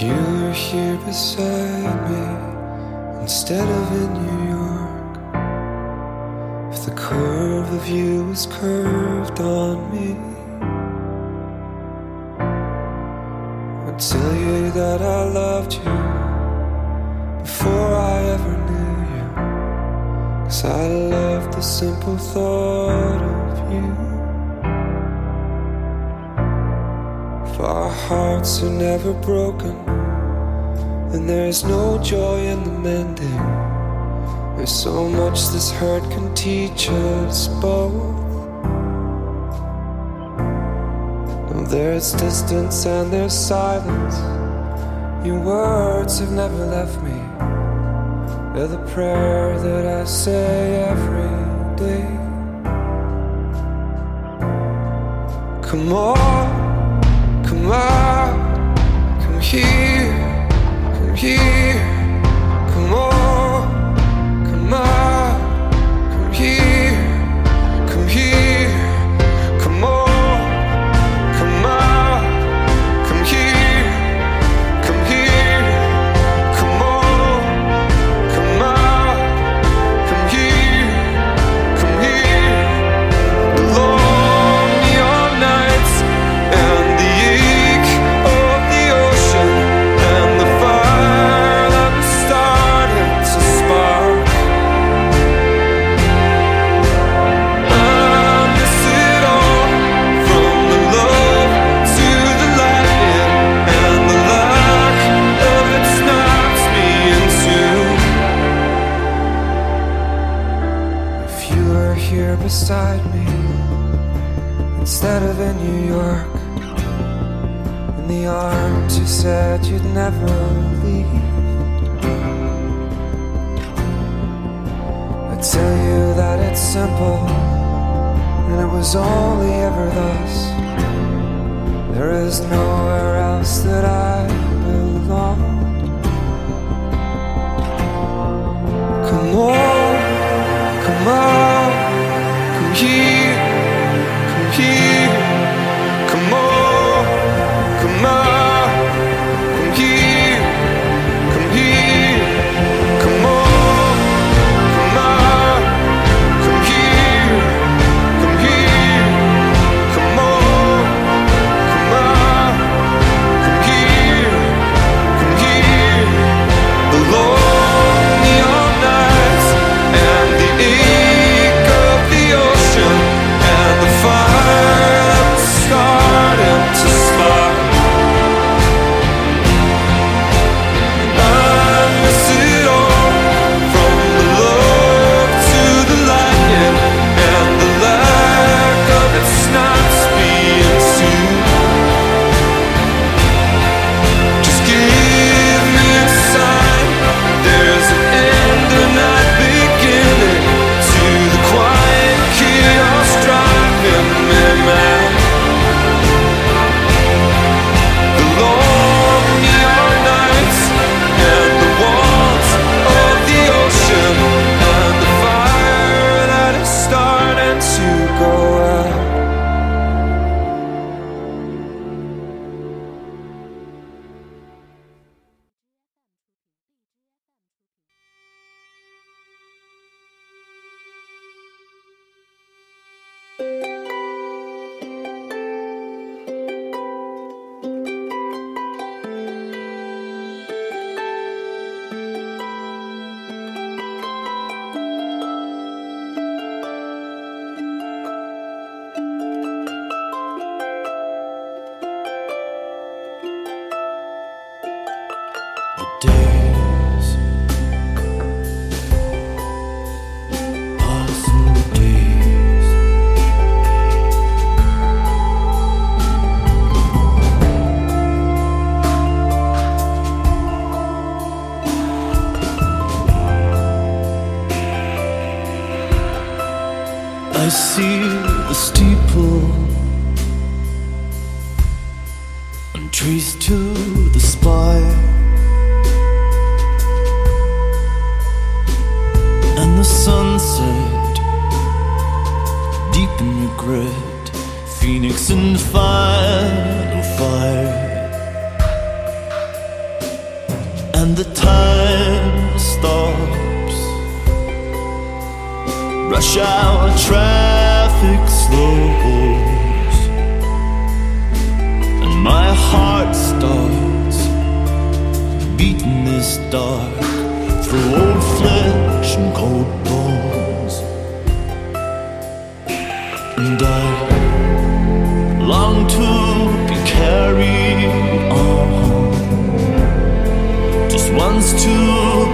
You were here beside me instead of in New York, if the curve of you was curved on me, I'd tell you that I loved you before I ever knew you. Cause I loved the simple thought of you. Our hearts are never broken, and there is no joy in the mending. There's so much this hurt can teach us both. Now there's distance and there's silence. Your words have never left me. They're the prayer that I say every day. Come on out. Come here, come here, come on, come on. was only ever thus. And I long to be carried on, just once to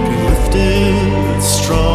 be lifted strong.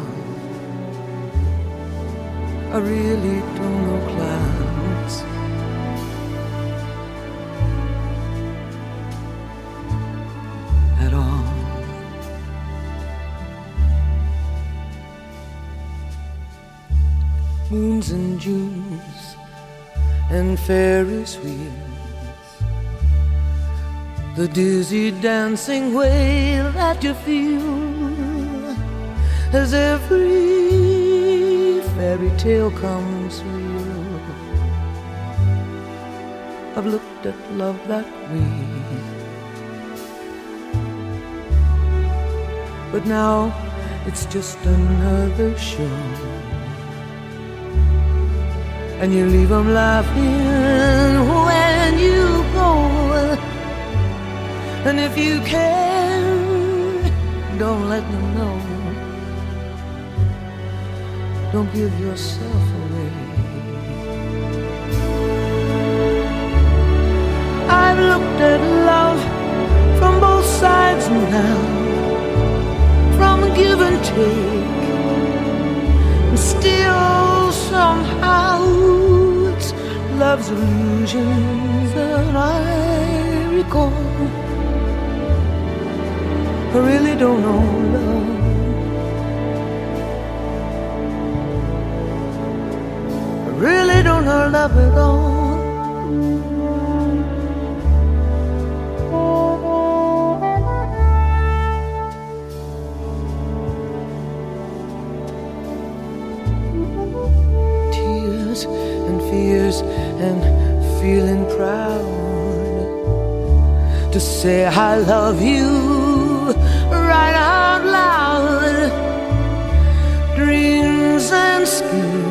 I really don't know clouds. At all. Moons and Junes and Ferris wheels. The dizzy dancing way that you feel as every fairy tale comes real. I've looked at love that way. But now it's just another show. And you leave them laughing when you go. And if you can, don't let them know. Don't give yourself away. I've looked at love from both sides now, from give and take, and still somehow it's love's illusions that I recall. I really don't know love. Really don't know love at all. Tears and fears and feeling proud to say I love you right out loud. Dreams and schemes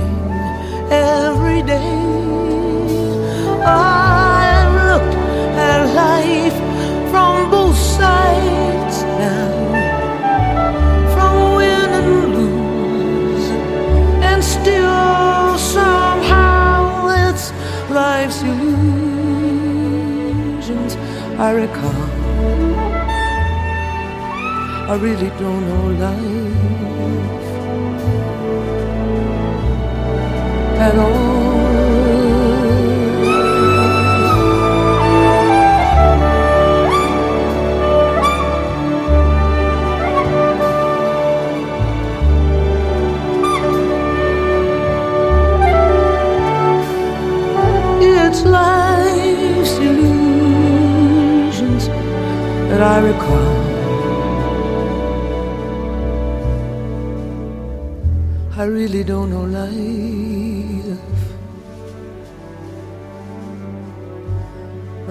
every day. I've looked at life from both sides now, from win and lose, and still somehow it's life's illusions I recall. I really don't know life It's life's illusions that I recall. I really don't know life.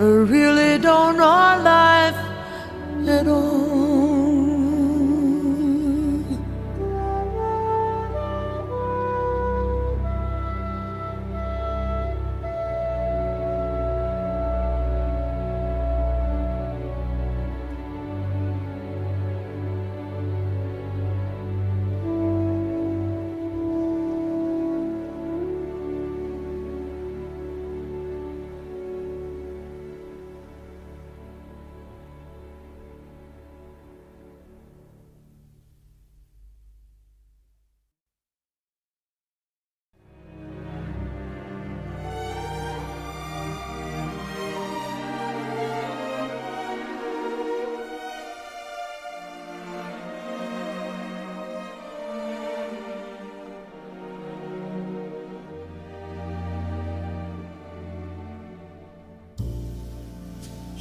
I really don't know life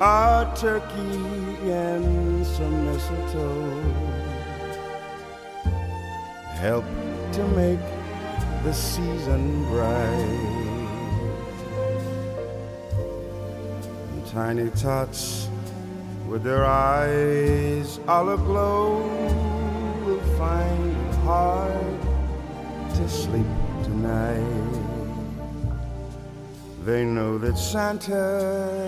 a turkey and some mistletoe help to make the season bright. And tiny tots with their eyes all aglow will find it hard to sleep tonight. They know that Santa's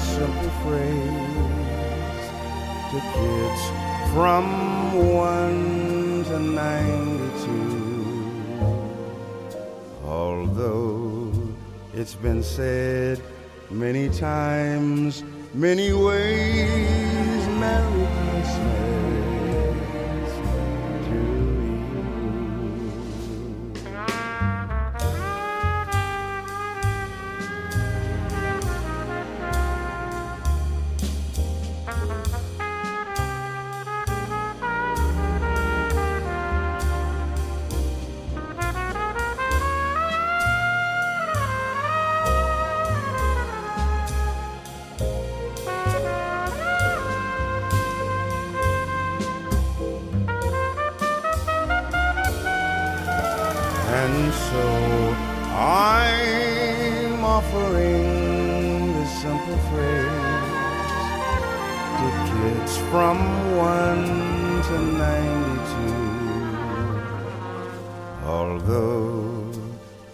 this simple phrase to kids from one to ninety-two. Although it's been said many times, many ways, Merry Christmas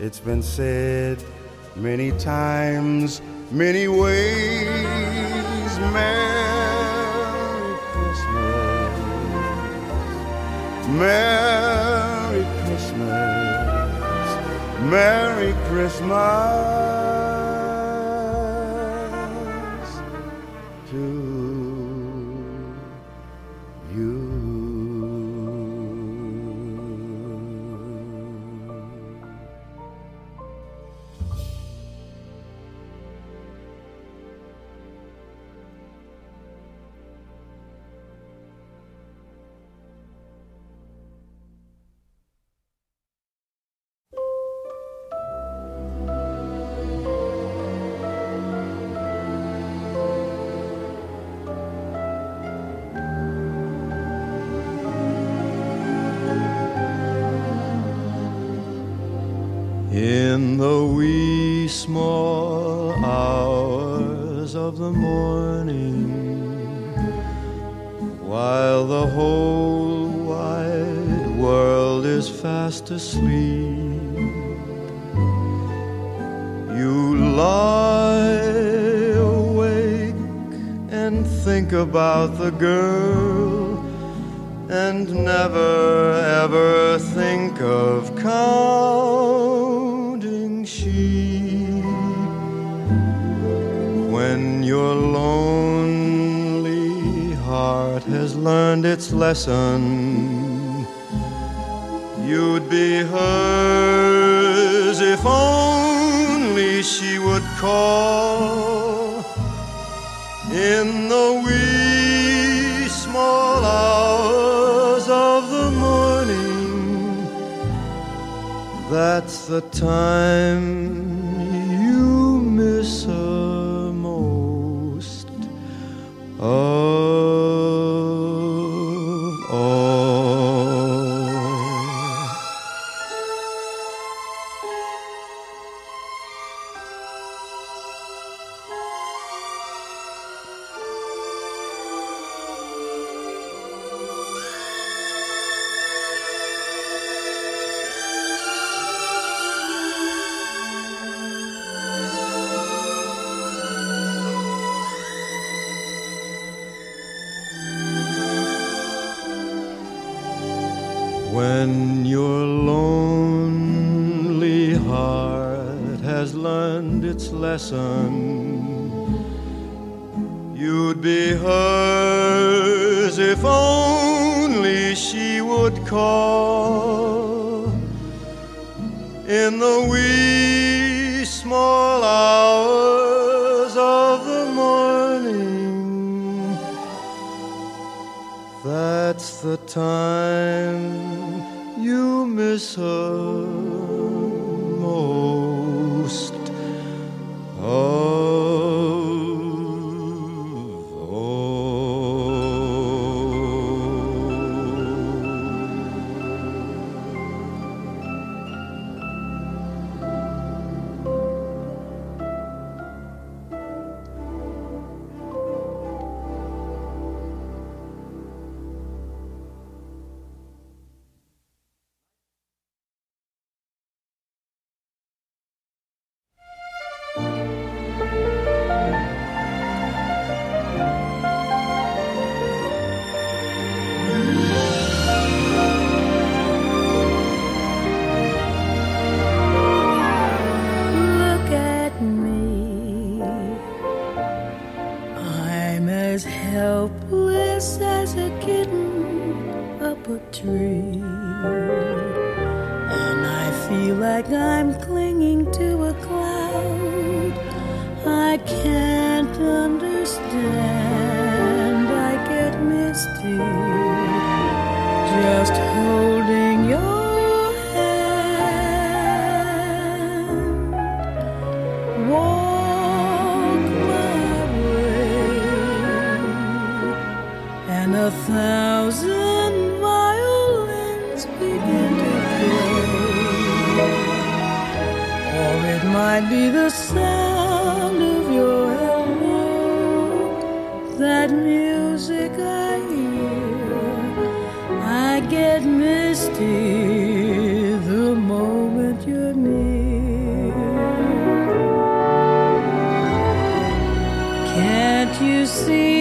it's been said many times, many ways, Merry Christmas. Merry Christmas. Merry Christmas fast asleep, you lie awake and think about the girl and never ever think of counting sheep. When your lonely heart has learned its lesson you'd be hers if only she would call in the wee small hours of the morning. That's the time the time you miss her. get misty the moment you're near. Can't you see?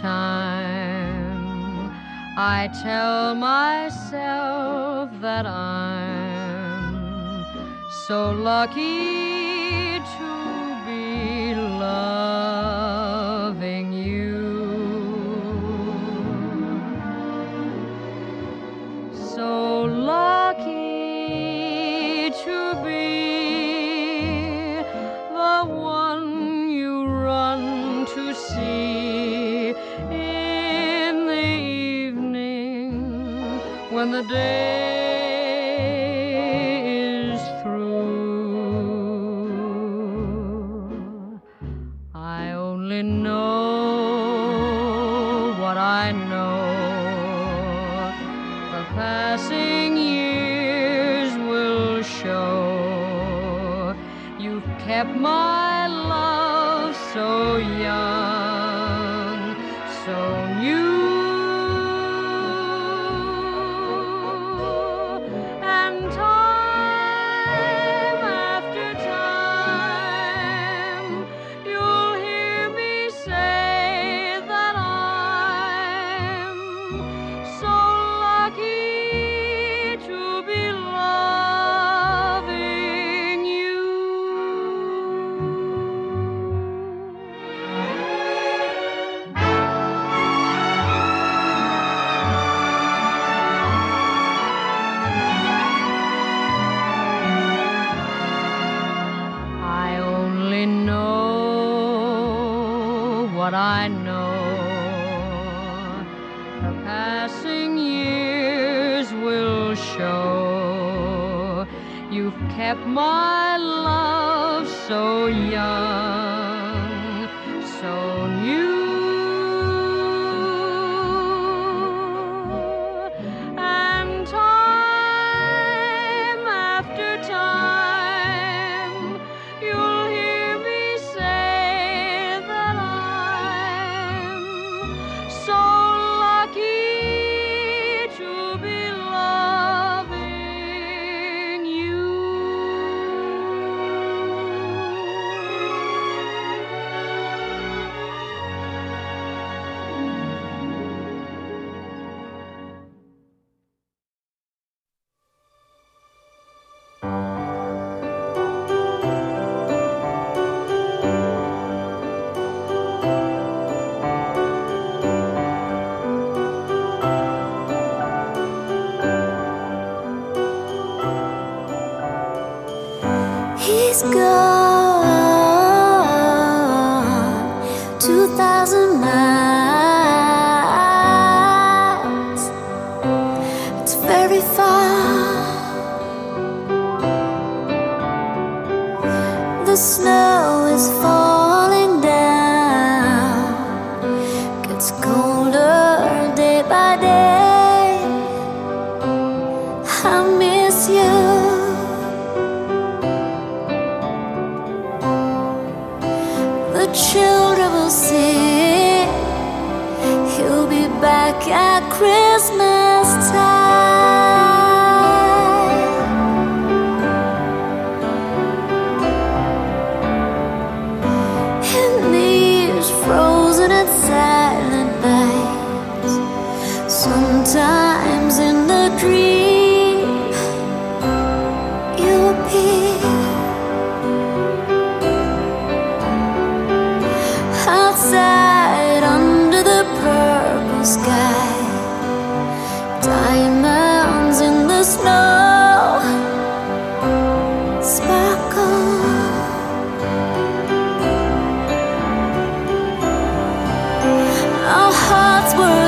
time, I tell myself that I'm so lucky to be loving you. So lucky to be the one you run to see in the evening when the day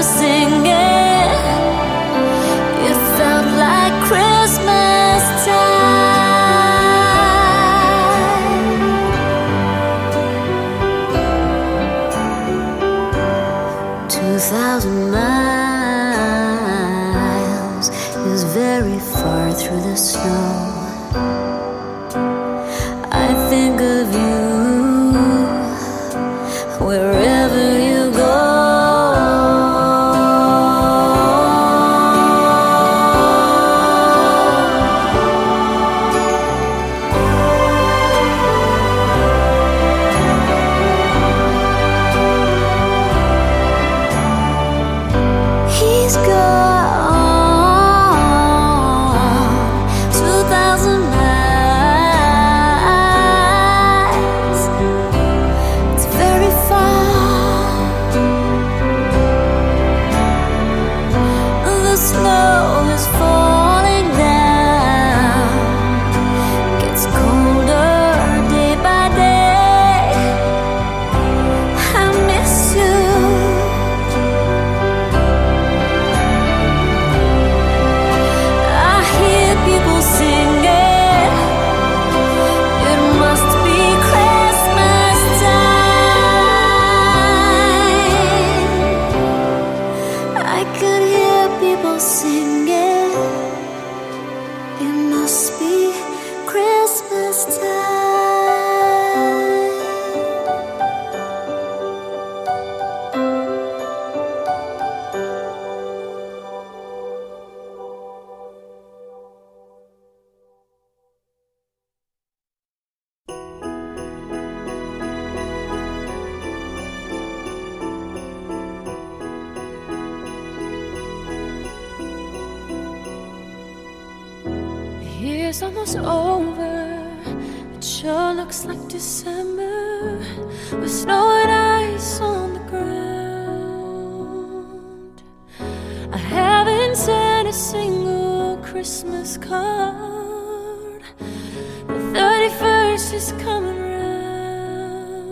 sing It's almost over. It sure looks like December with snow and ice on the ground. I haven't sent a single Christmas card. The 31st is coming round.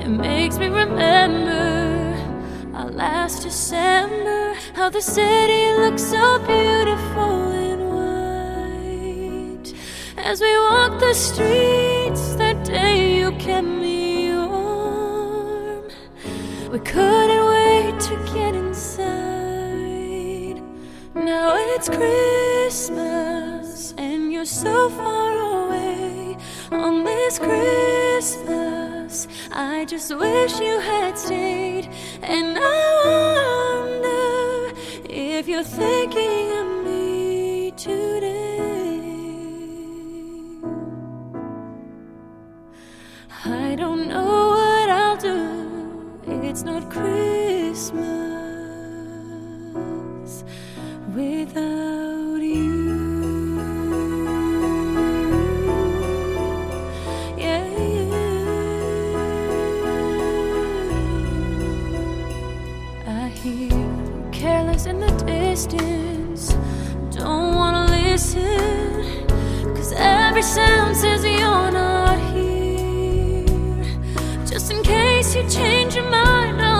It makes me remember our last December, how the city looked so beautiful. As we walked the streets that day, you kept me warm. We couldn't wait to get inside. Now it's Christmas, and you're so far away. On this Christmas, I just wish you had stayed. And I wonder if you're thinking. you change your mind.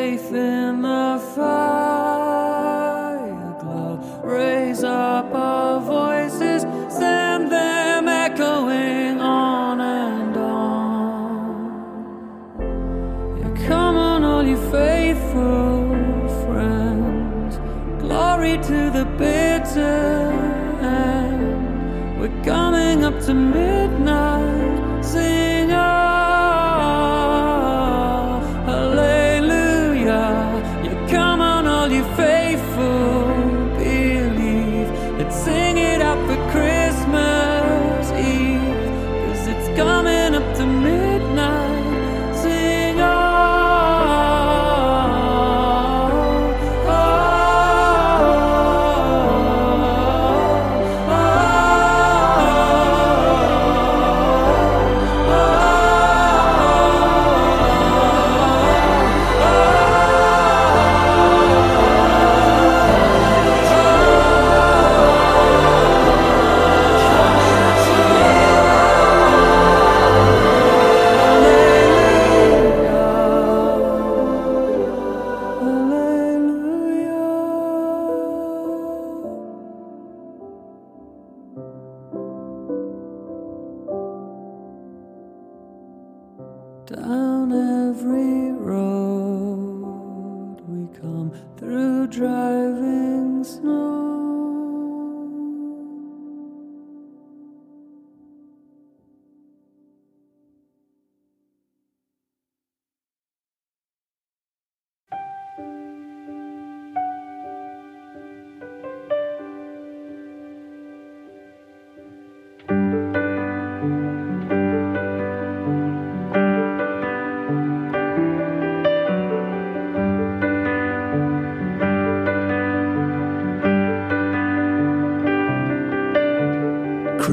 faith in the fire.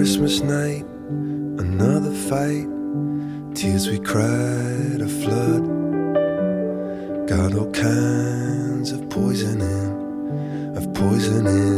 Christmas night, another fight. Tears we cried, a flood. Got all kinds of poisoning, of poisoning.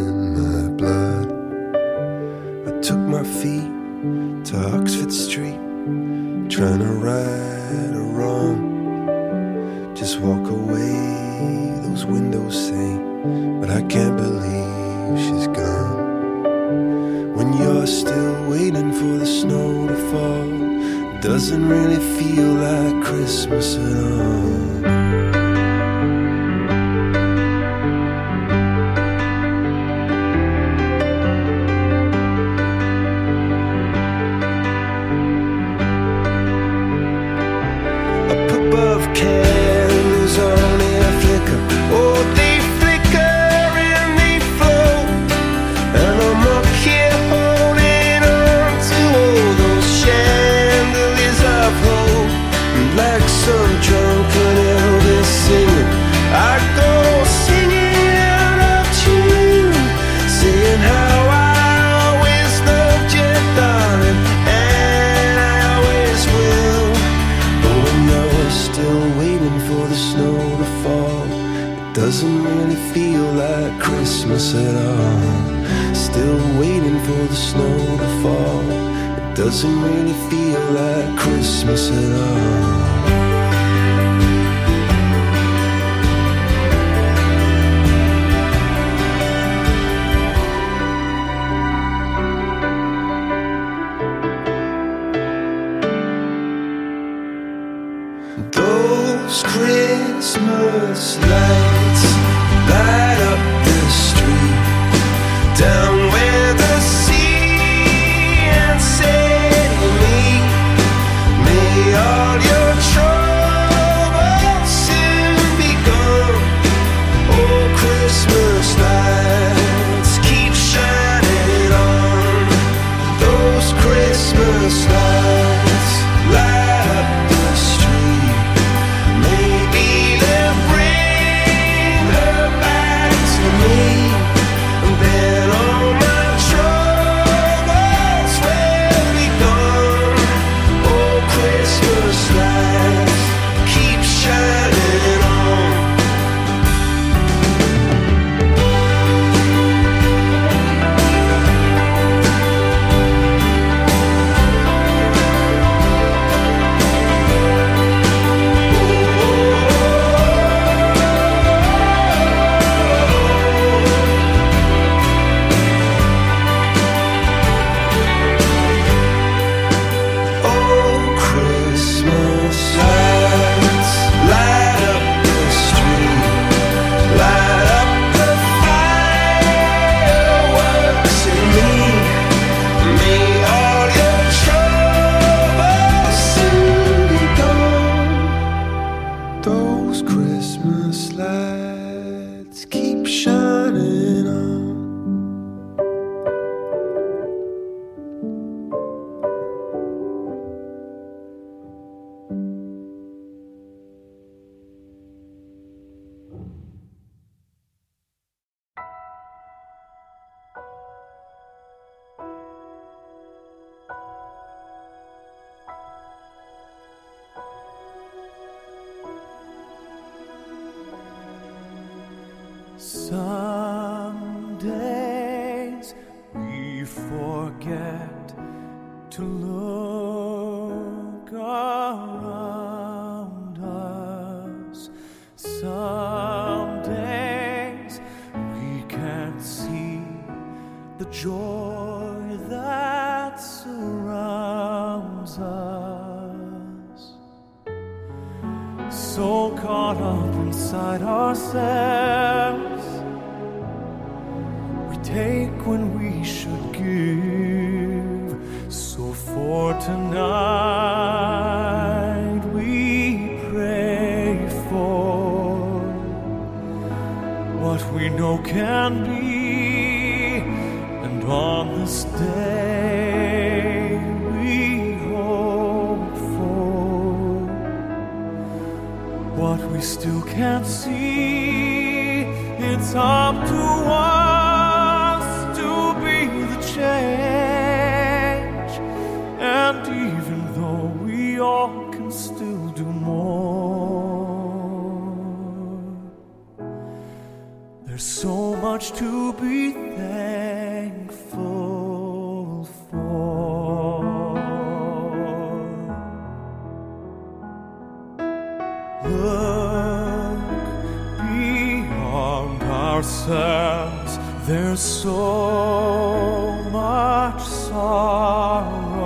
ourselves, there's so much sorrow.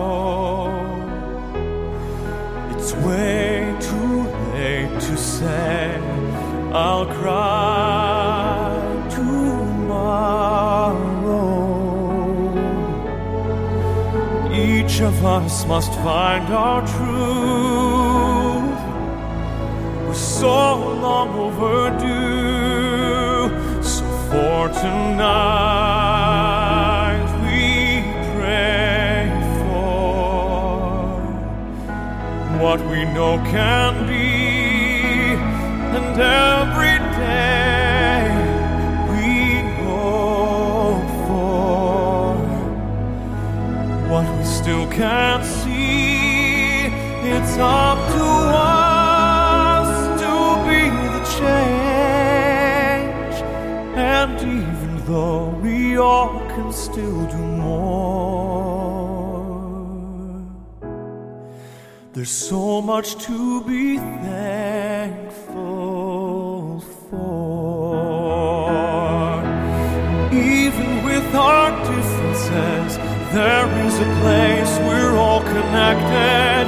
It's way too late to say, I'll cry tomorrow. Each of us must find our truth. We're so long overdue for tonight we pray for what we know can be and every day we hope for what we still can't see. It's up though we all can still do more, there's so much to be thankful for. Even with our differences, there is a place we're all connected.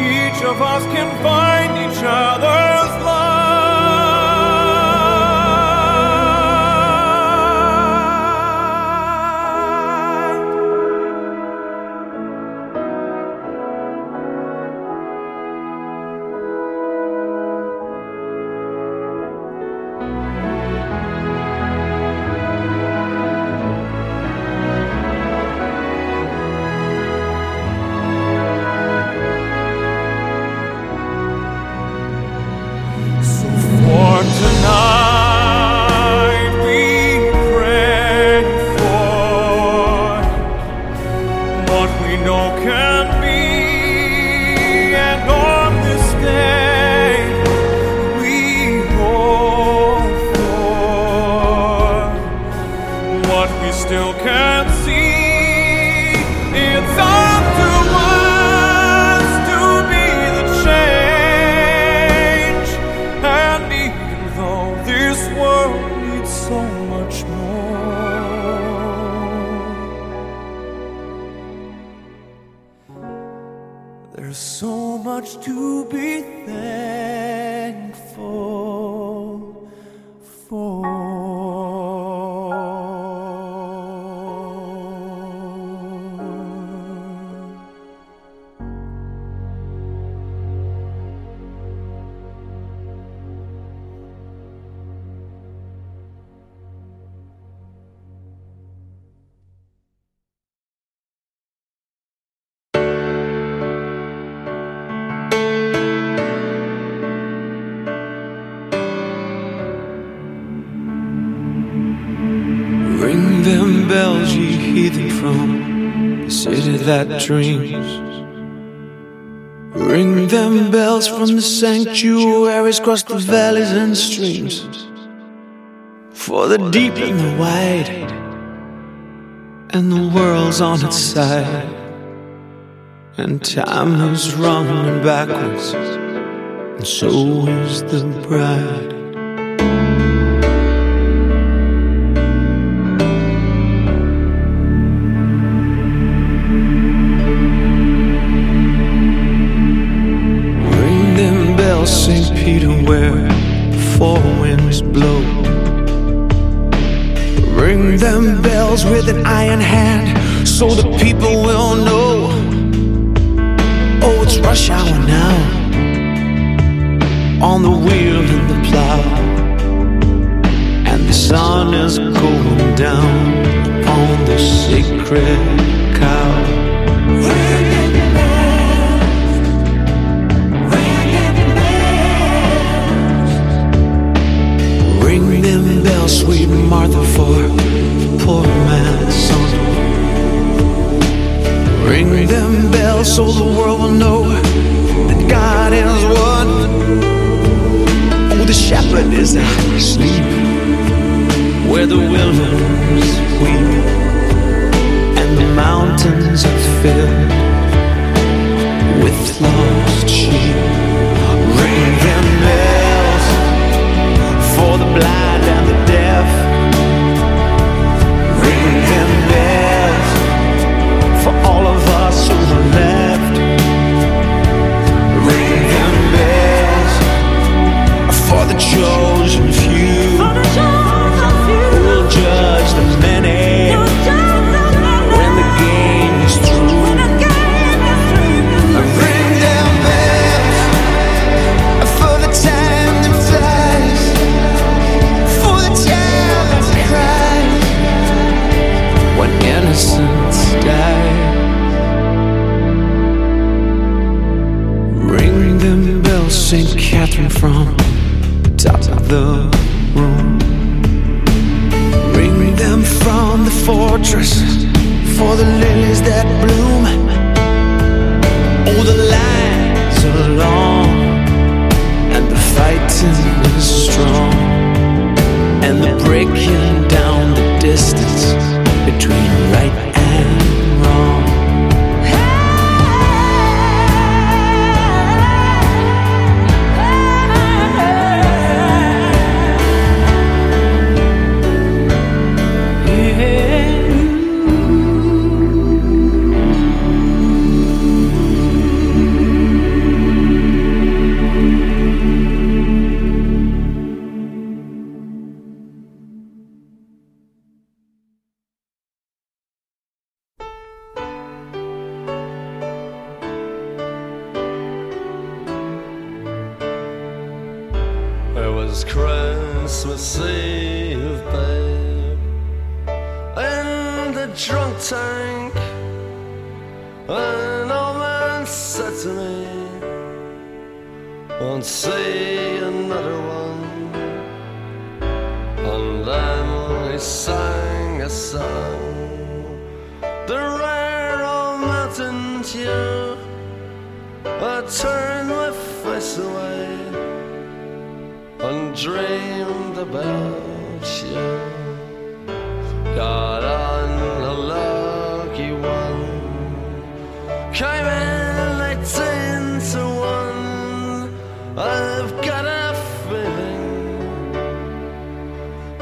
Each of us can find each other. sanctuaries cross the valleys and streams, for the deep and the wide, and the world's on its side, and time is running backwards, and so is the bride. people will know. Oh, it's rush hour now. On the wheel and the plow, and the sun is going down on the sacred. came from.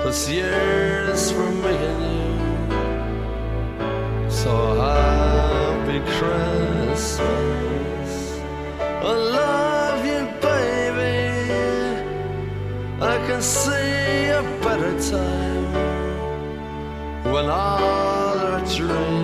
This year's for and you. So happy Christmas. I love you, baby. I can see a better time when all our dreams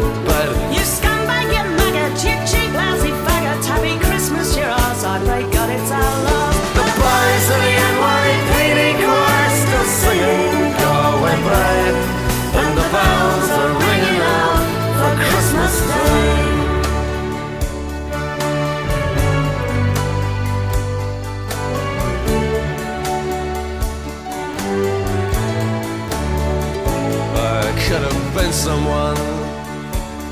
Drip in that bed. You scumbag, you maggot, you cheap, lousy faggot. Happy Christmas, you're ours. I pray God it's our last. The boys of the NYPD choir still singing Go Away Babe And the bells are ringing out for Christmas Day I could have been someone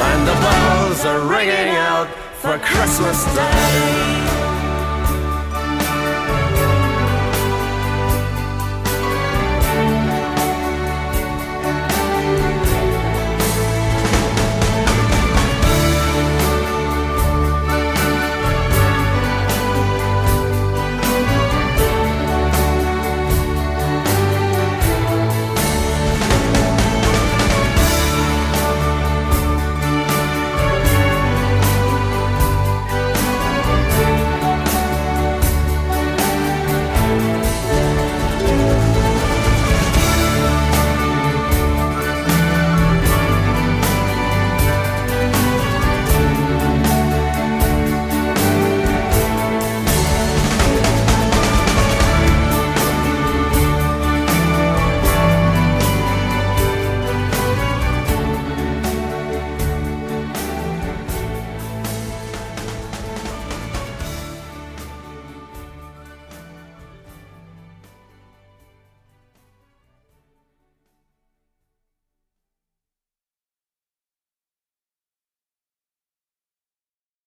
And the bells are ringing out for Christmas Day.